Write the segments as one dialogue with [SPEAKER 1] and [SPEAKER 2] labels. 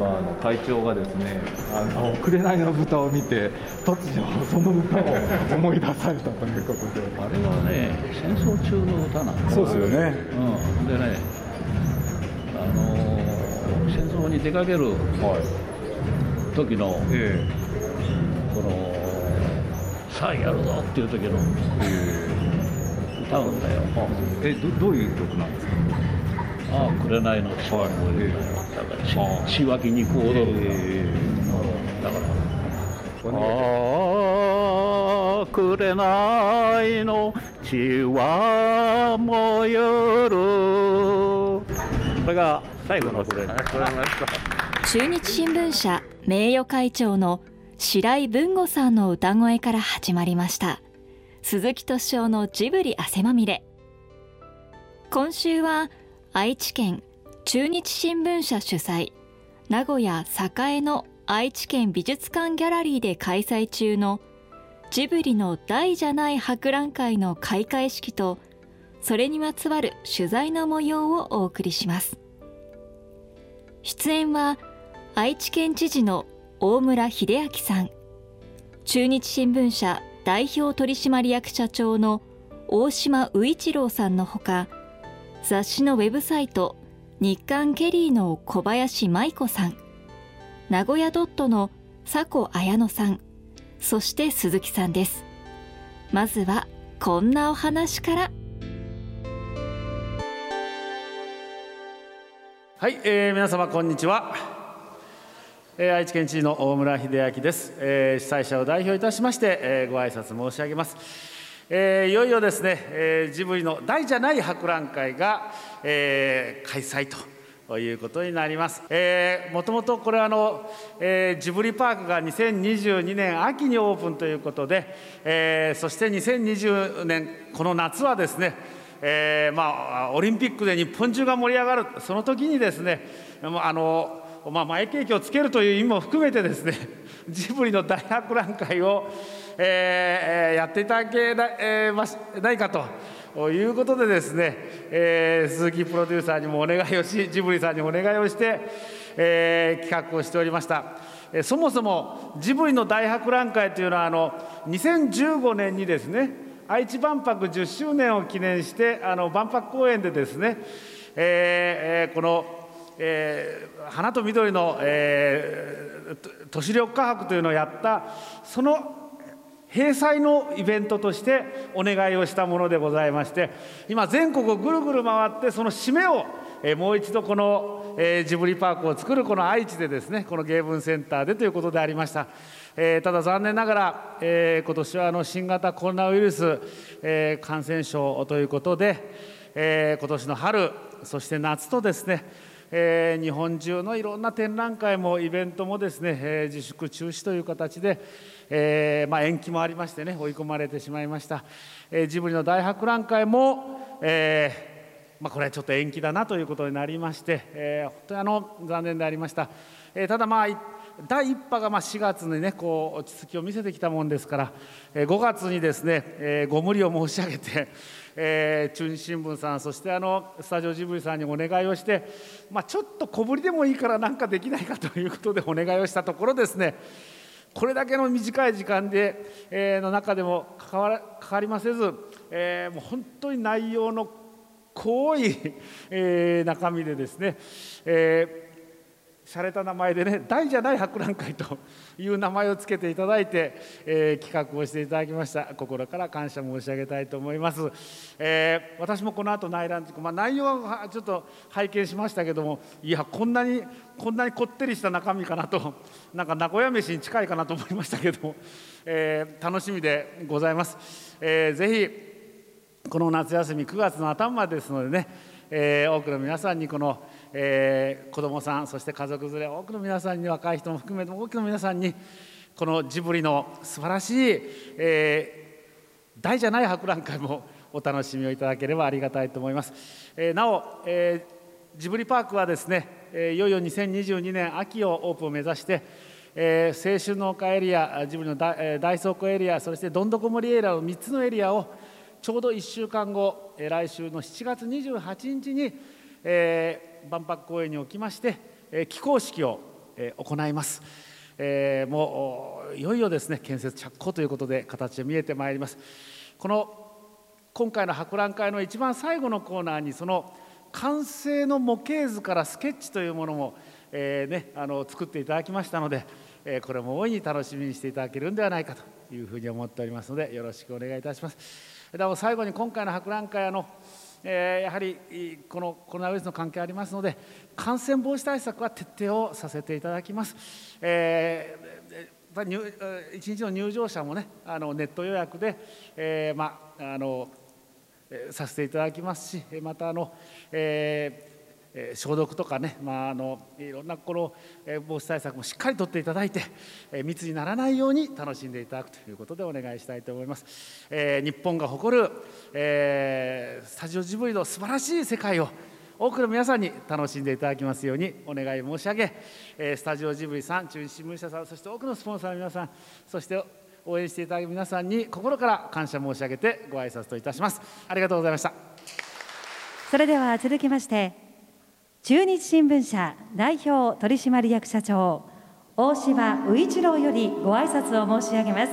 [SPEAKER 1] マーの会長がですねあの紅の豚を見て突如その歌を思い出されたということで。
[SPEAKER 2] あれはね戦争中の歌なんです
[SPEAKER 1] そうですよね、
[SPEAKER 2] うん、でねあのー、戦争に出かける時の、はいえ。ー、このさあやるぞっていう時の、えー、歌うんだよ。
[SPEAKER 1] えどどういう曲なんですか？
[SPEAKER 2] ああ紅の血は燃えるだから血湧き肉踊る、え。ー、だから。ああ紅の血は燃える。これが最後の紅
[SPEAKER 3] 中日新聞社名誉会長の白井文吾さんの歌声から始まりました。鈴木敏夫のジブリ汗まみれ。今週は愛知県中日新聞社主催名古屋栄の愛知県美術館ギャラリーで開催中のジブリの大じゃない博覧会の開会式とそれにまつわる取材の模様をお送りします。出演は愛知県知事の大村秀明さん中日新聞社代表取締役社長の大島宇一郎さんのほか雑誌のウェブサイト日刊ケリーの小林舞子さん名古屋ドットの佐古綾乃さんそして鈴木さんです。まずはこんなお話から。
[SPEAKER 4] はい、えー、皆様こんにちは。え愛知県知事の大村秀明です、え主催者を代表いたしまして、えご挨拶申し上げます、えいよいよですね、えジブリの大じゃない博覧会が、え開催ということになります。えー、もともとこれはの、えー、ジブリパークが2022年秋にオープンということで、えー、そして2020年この夏はですね、えー、まあオリンピックで日本中が盛り上がるその時にですねあのまあ、前景気をつけるという意味も含めてですねジブリの大博覧会を、えー、やっていただけな,、えー、ないかということでですね、えー、鈴木プロデューサーにもお願いをしジブリさんにお願いをして、えー、企画をしておりました。そもそもジブリの大博覧会というのはあの2015年にですね愛知万博10周年を記念してあの万博公園でですね、えー、このえー、花と緑の、えー、都市緑化博というのをやったその閉鎖のイベントとしてお願いをしたものでございまして今全国をぐるぐる回ってその締めを、もう一度この、ジブリパークを作るこの愛知でですねこの芸文センターでということでありました。えー、ただ残念ながら、えー、今年はあの新型コロナウイルス、えー、感染症ということで、えー、今年の春そして夏とですねえー、日本中のいろんな展覧会もイベントもですね、えー、自粛中止という形で、えーまあ、延期もありましてね追い込まれてしまいました、えー、ジブリの大博覧会も、えーまあ、これはちょっと延期だなということになりまして、え、本当にあの残念でありました、え、ただまあ第1波がま4月にねこう落ち着きを見せてきたもんですから、え、5月にですね、え、ご無理を申し上げてえ、中日新聞さんそしてあのスタジオジブリさんにお願いをして、まあ、ちょっと小ぶりでもいいから何かできないかということでお願いをしたところですねこれだけの短い時間で、えー、の中でもかかかかりませず、えー、もう本当に内容の濃い、えー、中身でですね、えー洒落た名前でね大じゃない博覧会という名前を付けていただいて、えー、企画をしていただきました。心から感謝申し上げたいと思います、えー、私もこの後内覧、まあ、内容はちょっと拝見しましたけどもいやこんなにこんなにこってりした中身かなとなんか名古屋飯に近いかなと思いましたけども、えー、楽しみでございます、えー、ぜひこの夏休み9月の頭ですのでね、えー、多くの皆さんにこのえー、子どもさんそして家族連れ多くの皆さんに若い人も含めて多くの皆さんにこのジブリの素晴らしい、えー、大じゃない博覧会もお楽しみをいただければありがたいと思います。えー、なお、えー、ジブリパークはですね、えー、いよいよ2022年秋をオープンを目指して、えー、青春の丘エリアジブリの大,、倉庫エリアそしてどんどこ森エリアの3つのエリアをちょうど1週間後、えー、来週の7月28日に、えー、万博公園におきまして、え起工式をえー、行います、えー、もういよいよですね建設着工ということで形で見えてまいりますこの今回の博覧会の一番最後のコーナーにその完成の模型図からスケッチというものも、えーね、あの作っていただきましたので、えー、これも大いに楽しみにしていただけるんではないかというふうに思っておりますのでよろしくお願いいたします。でも最後に今回の博覧会あのえー、やはりこのコロナウイルスの関係ありますので感染防止対策は徹底をさせていただきます。えー、1日の入場者もねあのネット予約で、えー、まあのさせていただきますしまたあの、えーえ消毒とかね、まあ、あのいろんなこの、え防止対策もしっかりとっていただいて、え密にならないように楽しんでいただくということでお願いしたいと思います。え日本が誇る、えスタジオジブリの素晴らしい世界を多くの皆さんに楽しんでいただきますようにお願い申し上げ、えスタジオジブリさん、中日新聞社さん、そして多くのスポンサーの皆さん、そして応援していただく皆さんに心から感謝申し上げてご挨拶といたしますありがとうございました
[SPEAKER 5] それでは続きまして中日新聞社代表取締役社長大島宇一郎よりご挨拶を申し上げます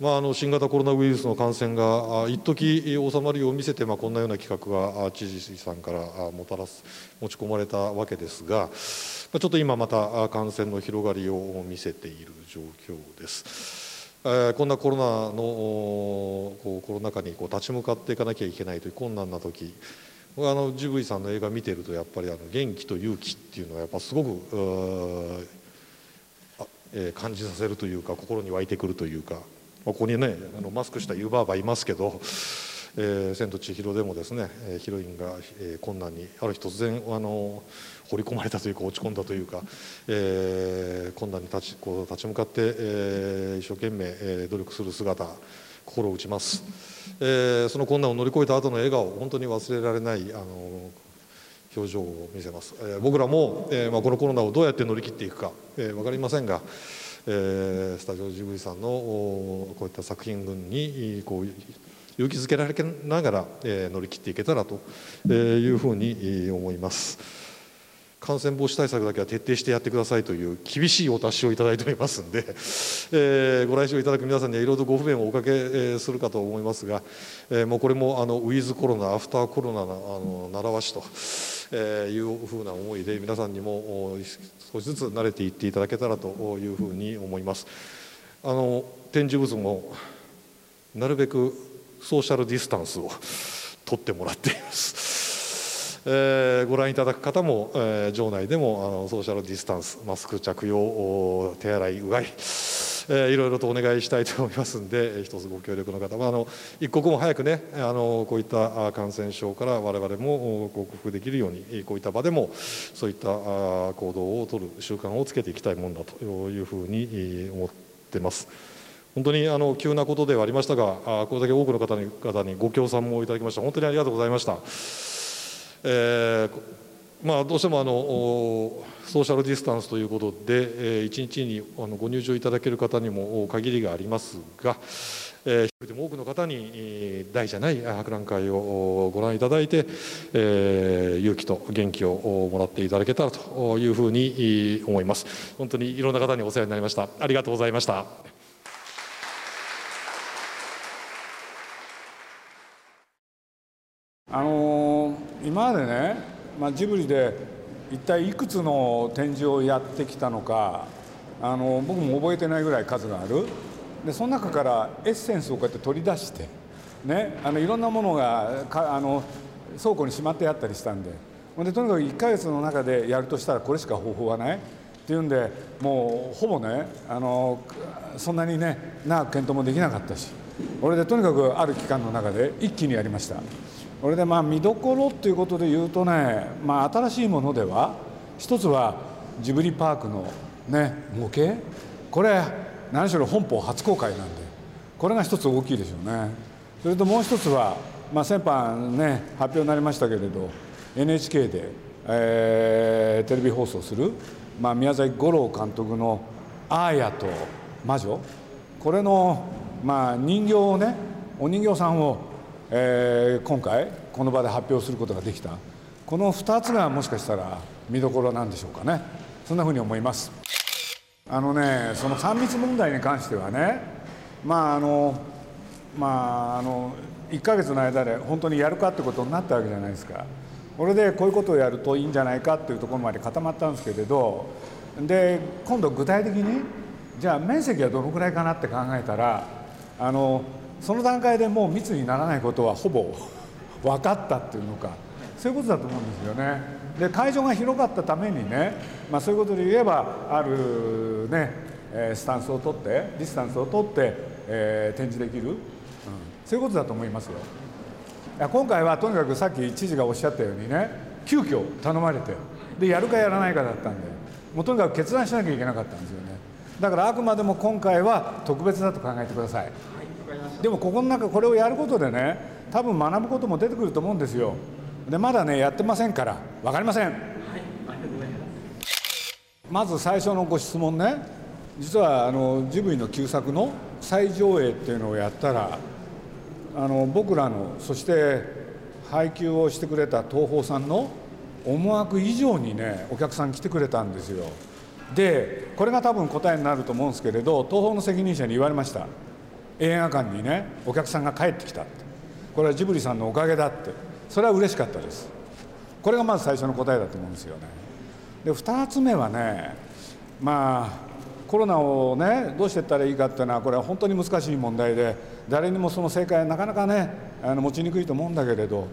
[SPEAKER 6] まあ、あの新型コロナウイルスの感染が一時収まりを見せて、まあ、こんなような企画が知事さんからもたらす持ち込まれたわけですが、ちょっと今また感染の広がりを見せている状況です。えこんなコロナのこうコロナ禍にこう立ち向かっていかなきゃいけないという困難な時あのジブリさんの映画見てるとやっぱりあの元気と勇気っていうのがやっぱすごく、えー、感じさせるというか心に湧いてくるというかここにねあのマスクした湯婆婆いますけど「えー、千と千尋」でもですねヒロインが、えー、困難にある日突然あの掘り込まれたというか落ち込んだというか、えー、困難に立ちこう立ち向かって、えー、一生懸命、えー、努力する姿。心を打ちます、えー、その困難を乗り越えた後の笑顔本当に忘れられないあの表情を見せます、えー、僕らも、えーまあ、このコロナをどうやって乗り切っていくか、えー、分かりませんがえー、スタジオジブリさんのこういった作品群にこう勇気づけられながら、えー、乗り切っていけたらというふうに思います。感染防止対策だけは徹底してやってくださいという厳しいお達しをいただいておりますので、えー、ご来場いただく皆さんにはいろいろご不便をおかけするかと思いますが、えー、もうこれもあのウィズコロナアフターコロナのあの習わしと、えー、いうふうな思いで皆さんにも少しずつ慣れていっていただけたらというふうに思います。あの展示物もなるべくソーシャルディスタンスを取ってもらっています。えー、ご覧いただく方も、えー、場内でもあのソーシャルディスタンスマスク着用手洗いうがい、えー、いろいろとお願いしたいと思いますので一つご協力の方はあの一刻も早くねあのこういった感染症から我々も克服できるようにこういった場でもそういった行動を取る習慣をつけていきたいものだというふうに思ってます。本当にあの急なことではありましたがこれだけ多くの方に方にご協賛もいただきました本当にありがとうございました。えーまあ、どうしてもあのソーシャルディスタンスということで、えー、1日にあのご入場いただける方にも限りがありますが、えー、一人でも多くの方に大じゃない博覧会をご覧いただいて、えー、勇気と元気をもらっていただけたらというふうに思います。本当にいろんな方にお世話になりました。ありがとうございました。
[SPEAKER 7] あのー、今までね、まあ、ジブリで一体いくつの展示をやってきたのかあの僕も覚えてないぐらい数がある。でその中からエッセンスをこうやって取り出して、ね、あのいろんなものがかあの倉庫にしまってあったりしたんで。でとにかく1ヶ月の中でやるとしたらこれしか方法はない。っていうんでもうほぼねあのそんなにね長く検討もできなかったし。俺でとにかくある期間の中で一気にやりました。これでまあ見どころっていうことで言うとね、まあ、新しいものでは一つはジブリパークの、ね、模型。これ何しろ本邦初公開なんでこれが一つ大きいでしょうね。それともう一つは、まあ、先般ね発表になりましたけれど NHK で、えー、テレビ放送する、まあ、宮崎五郎監督の「アーヤと魔女」これの、まあ、人形をねお人形さんをえー、今回この場で発表することができた。この2つがもしかしたら見どころなんでしょうかね。そんなふうに思います。あのねその3密問題に関してはねまああのまああの1ヶ月の間で本当にやるかってことになったわけじゃないですか。これでこういうことをやるといいんじゃないかっていうところまで固まったんですけれどで今度具体的にじゃあ面積はどのくらいかなって考えたらあのその段階でもう密にならないことはほぼ 分かったっていうのかそういうことだと思うんですよね。で会場が広かったためにね、まあ、そういうことで言えばあるねえスタンスを取ってディスタンスを取って、えー、展示できる、うん、そういうことだと思いますよ。今回はとにかくさっき知事がおっしゃったようにね急遽頼まれてでやるかやらないかだったんでもうとにかく決断しなきゃいけなかったんですよねだからあくまでも今回は特別だと考えてくださ、い、でもここの中これをやることでね多分学ぶことも出てくると思うんですよ。でまだねやってませんから。分かりません、はい、まず最初のご質問ね。実はあのジブリの旧作の再上映っていうのをやったらあの僕らのそして配給をしてくれた東宝さんの思惑以上にねお客さん来てくれたんですよ。でこれが多分答えになると思うんですけれど東宝の責任者に言われました映画館にねお客さんが帰ってきたって。これはジブリさんのおかげだって。それは嬉しかったです。これがまず最初の答えだと思うんですよね。で2つ目はねまあコロナをねどうしていったらいいかっていうのはこれは本当に難しい問題で誰にもその正解はなかなかねあの持ちにくいと思うんだけれど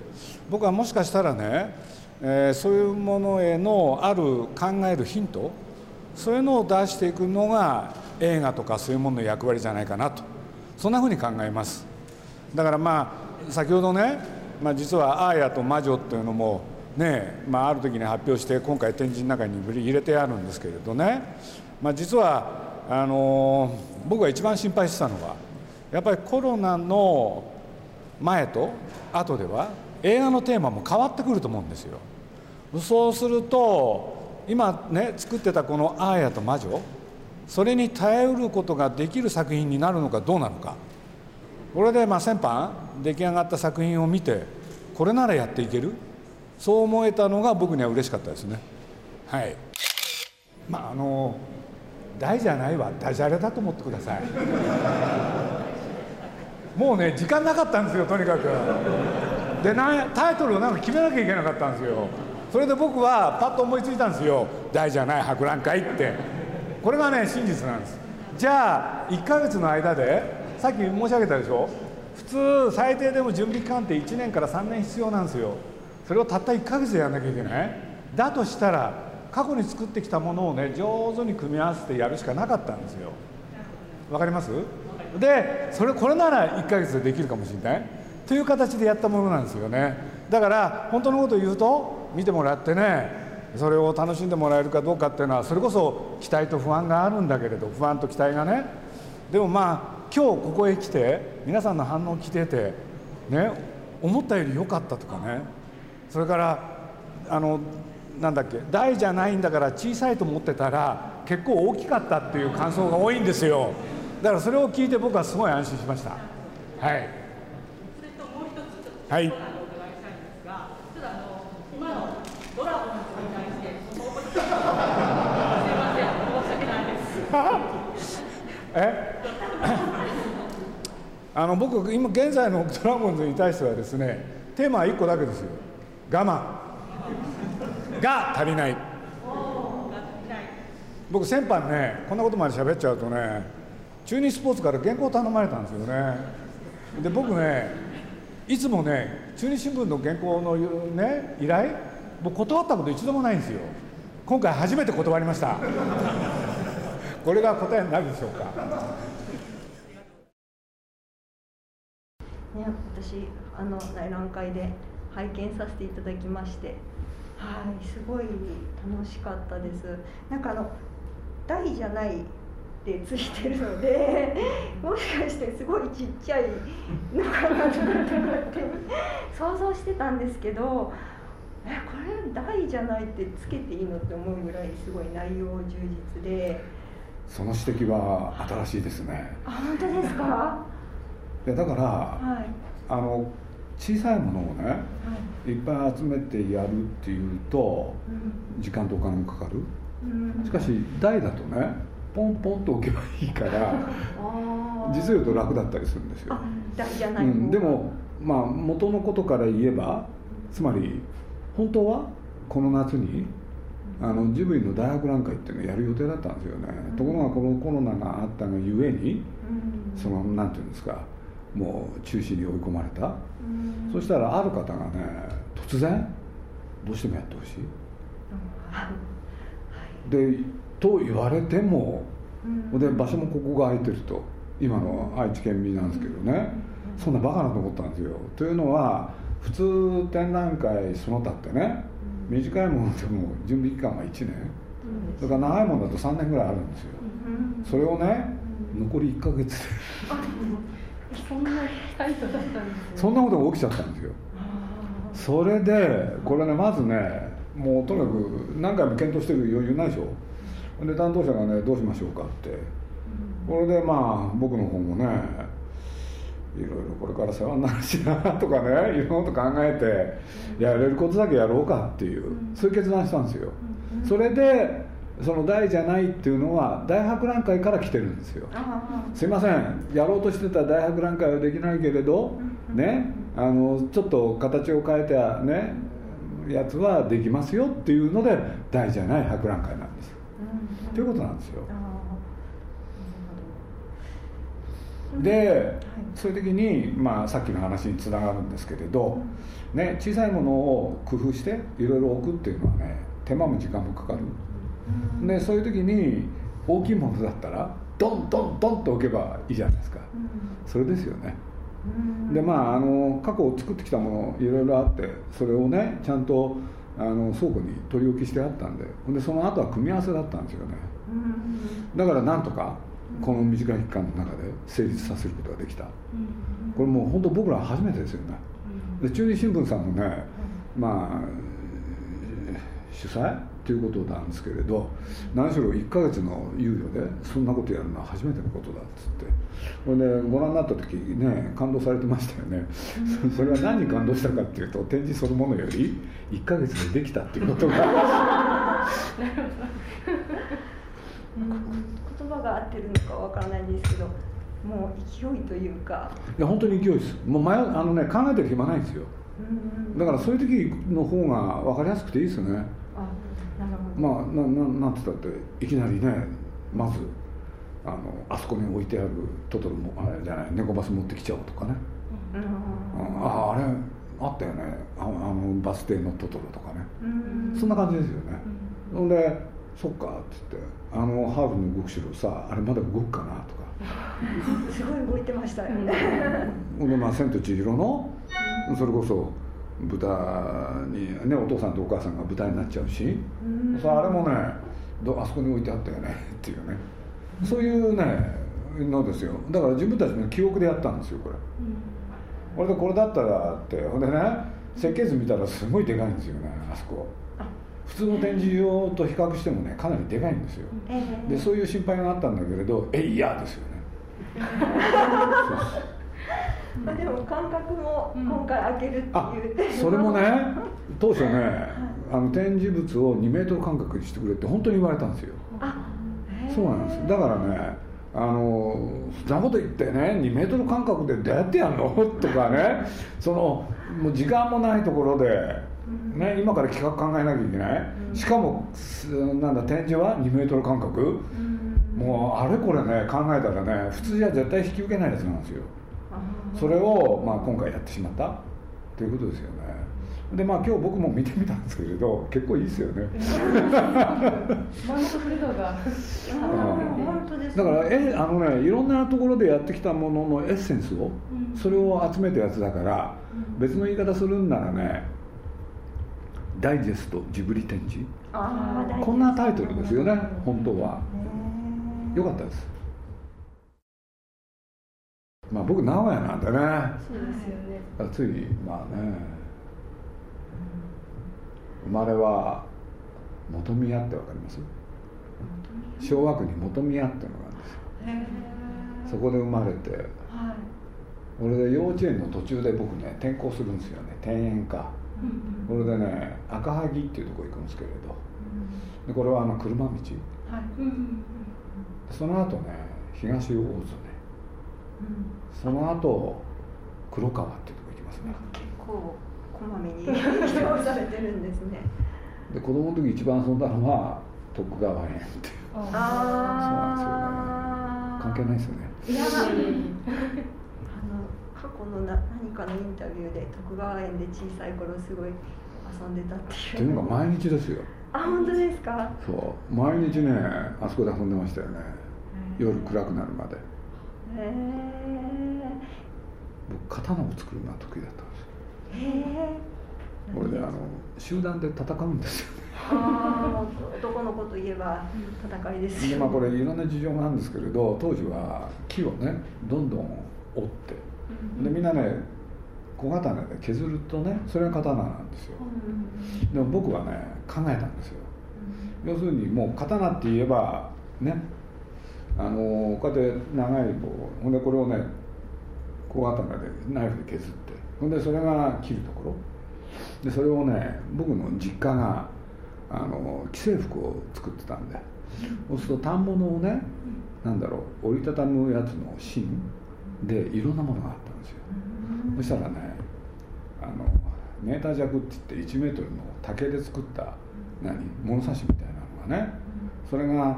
[SPEAKER 7] 僕はもしかしたらね、えー、そういうものへのある考えるヒントそういうのを出していくのが映画とかそういうものの役割じゃないかなと。そんなふうに考えますだからまあ先ほどね、まあ、実は「アーヤと魔女」っていうのもね、まあ、ある時に発表して今回展示の中に入れてあるんですけれどねまあ、実はあの僕が一番心配してたのはやっぱりコロナの前と後では映画のテーマも変わってくると思うんですよ。そうすると今ね作ってたこの「アーヤと魔女」それに耐えうることができる作品になるのかどうなのか。これでまあ先般出来上がった作品を見てこれならやっていける？そう思えたのが僕には嬉しかったですね。はい。まああの大じゃないわ。ダジャレだと思ってください。もうね時間なかったんですよとにかく。でなタイトルをなんか決めなきゃいけなかったんですよ。それで僕はパッと思いついたんですよ。大じゃない博覧会って。これがね真実なんです。じゃあ1ヶ月の間でさっき申し上げたでしょ？普通最低でも準備期間って1年から3年必要なんですよ。それをたった1ヶ月でやらなきゃいけない。だとしたら過去に作ってきたものをね上手に組み合わせてやるしかなかったんですよ。わかります？でそれこれなら1ヶ月でできるかもしれない。という形でやったものなんですよね。だから本当のことを言うと見てもらってねそれを楽しんでもらえるかどうかっていうのはそれこそ期待と不安があるんだけれど不安と期待がね。でもまあ今日ここへ来て皆さんの反応を聞いててね思ったより良かったとかね。それからあのなんだっけ大じゃないんだから小さいと思ってたら結構大きかったっていう感想が多いんですよ。だからそれを聞いて僕はすごい安心しました。はい。はいえ？あの僕今現在のドラゴンズに対してはですねテーマは1個だけですよ。我慢。が足りない。僕先般ねこんなことまで喋っちゃうとね中日スポーツから原稿頼まれたんですよね。で僕ねいつもね中日新聞の原稿のね依頼僕断ったこと一度もないんですよ。今回初めて断りました。これが答えになるでしょうか。
[SPEAKER 8] ね、私あの内覧会で拝見させていただきまして。はいすごい楽しかったです。なんかあの台じゃないってついてるので もしかしてすごいちっちゃいのかなとかって想像してたんですけどえこれ台じゃないってつけていいのって思うぐらいすごい内容充実で
[SPEAKER 7] その指摘は新しいですね。
[SPEAKER 8] あ本当ですか？
[SPEAKER 7] いやだから、はい、あの小さいものをね、はい、いっぱい集めてやるっていうと、時間とお金もかかる、しかし台だとねポンポンと置けばいいから実を言うと楽だったりするんですよ。
[SPEAKER 8] 台じゃない、う
[SPEAKER 7] ん、でもまあ元のことから言えばつまり本当はこの夏にあのジブリの大博覧会っていうのをやる予定だったんですよね、うん、ところがこのコロナがあったがゆえに、うん、そのなんていうんですかもう中止に追い込まれた、うん、そしたらある方がね突然どうしてもやってほしい、でと言われても、で場所もここが空いてると。今の愛知県民なんですけどね、そんなバカなと思ったんですよ。というのは普通展覧会その他ってね短いものでも準備期間が1年。それから長いものだと3年ぐらいあるんですよ。それをね残り1か月で。
[SPEAKER 8] そんなタイトだったんです
[SPEAKER 7] そんなことが起きちゃったんですよ。それでこれねまずねもうとにかく何回も検討してる余裕ないでしょ。で担当者がねどうしましょうかって。これでまあ僕の方もねいろいろこれから世話になるしなとかねいろんなこと考えてやれることだけやろうかっていうそういう決断したんですよ。それでその大じゃないっていうのは大博覧会から来てるんですよ。すいません。やろうとしてた大博覧会はできないけれどねあのちょっと形を変えたねやつはできますよっていうので大じゃない博覧会なんですということなんですよで、そういう時に、まあ、さっきの話につながるんですけれど、ね、小さいものを工夫していろいろ置くっていうのはね手間も時間もかかる、でそういう時に大きいものだったらドンドンドンと置けばいいじゃないですか、それですよね、でまああの過去を作ってきたものいろいろあってそれをねちゃんとあの倉庫に取り置きしてあったんででその後は組み合わせだったんですよね、だからなんとかこの短い期間の中で成立させることができた、これもう本当僕ら初めてですよね、で中日新聞さんのね、まあ主催っていうことなんですけれど何しろ1か月の猶予でそんなことやるのは初めてのことだっつって。これでご覧になった時ね感動されてましたよね、それは何に感動したかっていうと展示そのものより1か月でできたっていうことが
[SPEAKER 8] が合ってるのかわからないんですけどもう勢いというか。
[SPEAKER 7] いや本当に勢いです。もう前あのね考えてる暇ないんですよ。だからそういう時の方が分かりやすくていいですよね。あなるほど。まあなななんて言ったっていきなりねまずあのあそこに置いてあるトトロもあれじゃない猫バス持ってきちゃおうとかね、うん、あああれあったよね。ああのバス停のトトロとかね。そんな感じですよね、ほんで「そっか」っつって「あのハーフの動く城さあれまだ動くかな」とか。
[SPEAKER 8] すごい動いてましたよね。
[SPEAKER 7] でまあ「千と千尋の」それこそ豚にねお父さんとお母さんが豚になっちゃうし、うん、そあれもねあそこに置いてあったよねっていうね。そういうねのですよ。だから自分たちの記憶でやったんですよこれ、うん、俺でこれだったらって。ほんでね設計図見たらすごいでかいんですよねあそこ普通の展示用と比較してもねかなりでかいんですよ、でそういう心配があったんだけれどえいやですよね。
[SPEAKER 8] まあでも感覚も今回開けるっていう、
[SPEAKER 7] それもね 当初ね、あの展示物を2メートル間隔にしてくれって本当に言われたんですよ。そうなんですだからねあのそんなこと言ってね2メートル間隔でどうやってやるの？とかねそのもう時間もないところでね、今から企画考えなきゃいけない、しかもなんだ展示は2メートル間隔、もうあれこれね考えたらね普通じゃ絶対引き受けないやつなんですよ。それを、まあ、今回やってしまった？ということですよね。でまあ今日僕も見てみたんですけれど結構いいですよね。だからえあのねいろんなところでやってきたもののエッセンスを、それを集めたやつだから別の言い方するんならねダイジェストジブリ展示。こんなタイトルですよね本当は。よかったです。まあ僕名古屋なんでね。そうですよね。ついまあね。生まれは本宮ってわかります？昭和区に本宮ってのがあるんですよ。そこで生まれて、はい、これで幼稚園の途中で僕ね転校するんですよね。転園か、これでね赤萩っていうとこ行くんですけれど、でこれはあの車道、はい、その後ね東大津ね、その後黒川っていうとこ行きますね。
[SPEAKER 8] 結構こまめに 移動されてるんですね。
[SPEAKER 7] で子供の時一番遊んだのは徳川園っていう。ああそうなんですよね。関係ないですよね。
[SPEAKER 8] いや過去のな何かのインタビューで徳川園で小さい頃すごい遊んでたっていう。っていう
[SPEAKER 7] のが毎日ですよ。
[SPEAKER 8] あ本当ですか？
[SPEAKER 7] そう。毎日ねあそこで遊んでましたよね。夜暗くなるまで。へえ僕刀を作るのは得意だったんですよ。へえこれであの集団で戦うんですよね。あ
[SPEAKER 8] あ男の子といえば戦いですよ、
[SPEAKER 7] まあこれいろんな事情があるんですけれど当時は木をねどんどん折ってでみんなね小刀で削るとねそれが刀なんですよ。でも僕はね考えたんですよ。要するにもう刀って言えばねあのこうやって長い棒ほんでこれをね小刀でナイフで削ってほんでそれが切るところ。でそれをね僕の実家があの既製服を作ってたんで。そうすると反物をねなんだろう折りたたむやつの芯でいろんなものがあったんですよ、そしたらねあのメーター弱って言って1メートルの竹で作った何物差しみたいなのがねそれが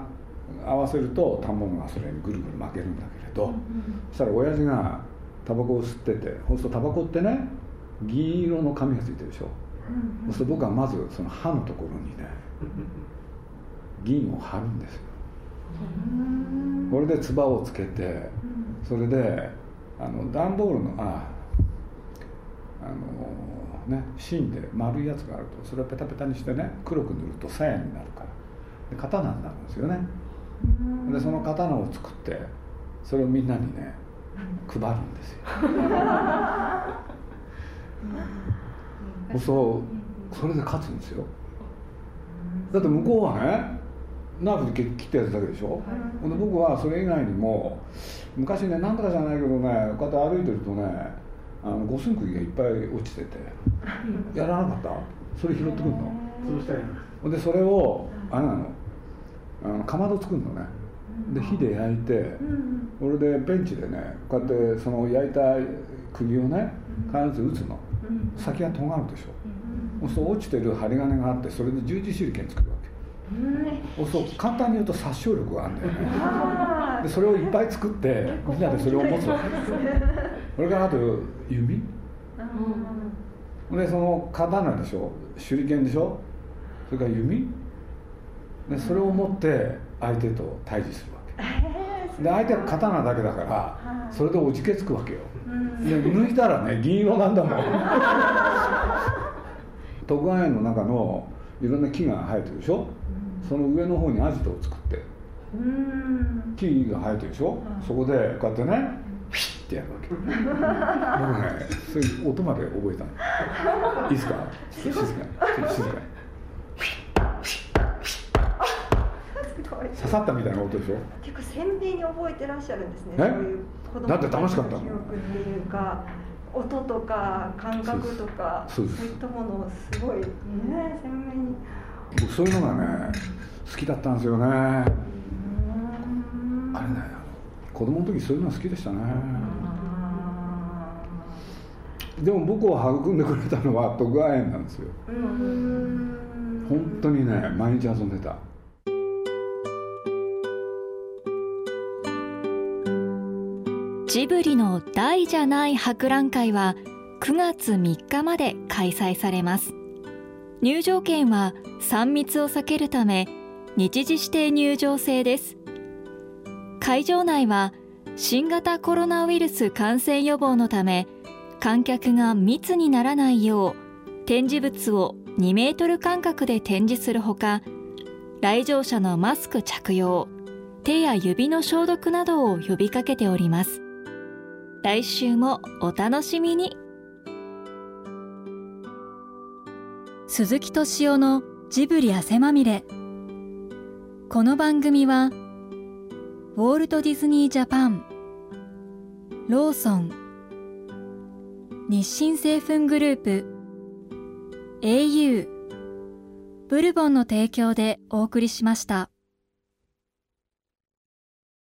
[SPEAKER 7] 合わせると反物がそれにぐるぐる巻けるんだけれど、そしたら親父がタバコを吸っててそうするとタバコってね銀色の紙がついてるでしょ、そうすると僕はまずその刃のところにね銀を貼るんですよ。これで唾をつけてそれであの段ボールのああのね芯で丸いやつがあるとそれをペタペタにしてね黒く塗ると鞘になるから。で刀になるんですよね。でその刀を作ってそれをみんなにね配るんですよ。そうそれで勝つんですよ。だって向こうはねナーフで切ったやつだけでしょ、はい、で僕はそれ以外にも昔ね何とかじゃないけどねこうやって歩いてるとねあの五寸釘がいっぱい落ちてて やらなかった？それ拾ってくるの？そうしたいでそれをあれなの？あのかまど作るのね。で火で焼いてこれでベンチでねこうやってその焼いた釘をね必ず打つの。先が尖るでしょ。そう落ちてる針金があってそれで十字手裏剣作るわけうん、そう簡単に言うと殺傷力があるんだよね。でそれをいっぱい作ってみんなでそれを持つわけ。それからあと弓？でその刀でしょ？手裏剣でしょ？それから弓？でそれを持って相手と対峙するわけ。で相手は刀だけだからそれでおじけつくわけよ。で抜いたらね銀色なんだもん。徳川園の中のいろんな木が生えてるでしょ？その上の方にアジトを作って木が生えてるでしょ、うん、そこでこうやってねピッてやるわけ。僕ねそういう音まで覚えたの。いいですか？静かに。静かに。刺さったみたいな音でしょ？
[SPEAKER 8] 結構鮮明に覚えてらっしゃるんですね。
[SPEAKER 7] そういうだって楽しかったもん。記
[SPEAKER 8] 憶っていうか音とか感覚とかそういったものをすごいね鮮明に
[SPEAKER 7] 僕そういうのがね好きだったんですよね。あれね子供の時そういうの好きでしたね。でも僕を育んでくれたのは徳川園なんですよ。本当にね毎日遊んでた。
[SPEAKER 3] ジブリの大じゃない博覧会は9月3日まで開催されます。入場券は3密を避けるため日時指定入場制です。会場内は新型コロナウイルス感染予防のため観客が密にならないよう展示物を2メートル間隔で展示するほか来場者のマスク着用手や指の消毒などを呼びかけております。来週もお楽しみに。鈴木敏夫のジブリ汗まみれこの番組はウォールト・ディズニー・ジャパンローソン日清製粉グループ au ブルボンの提供でお送りしました。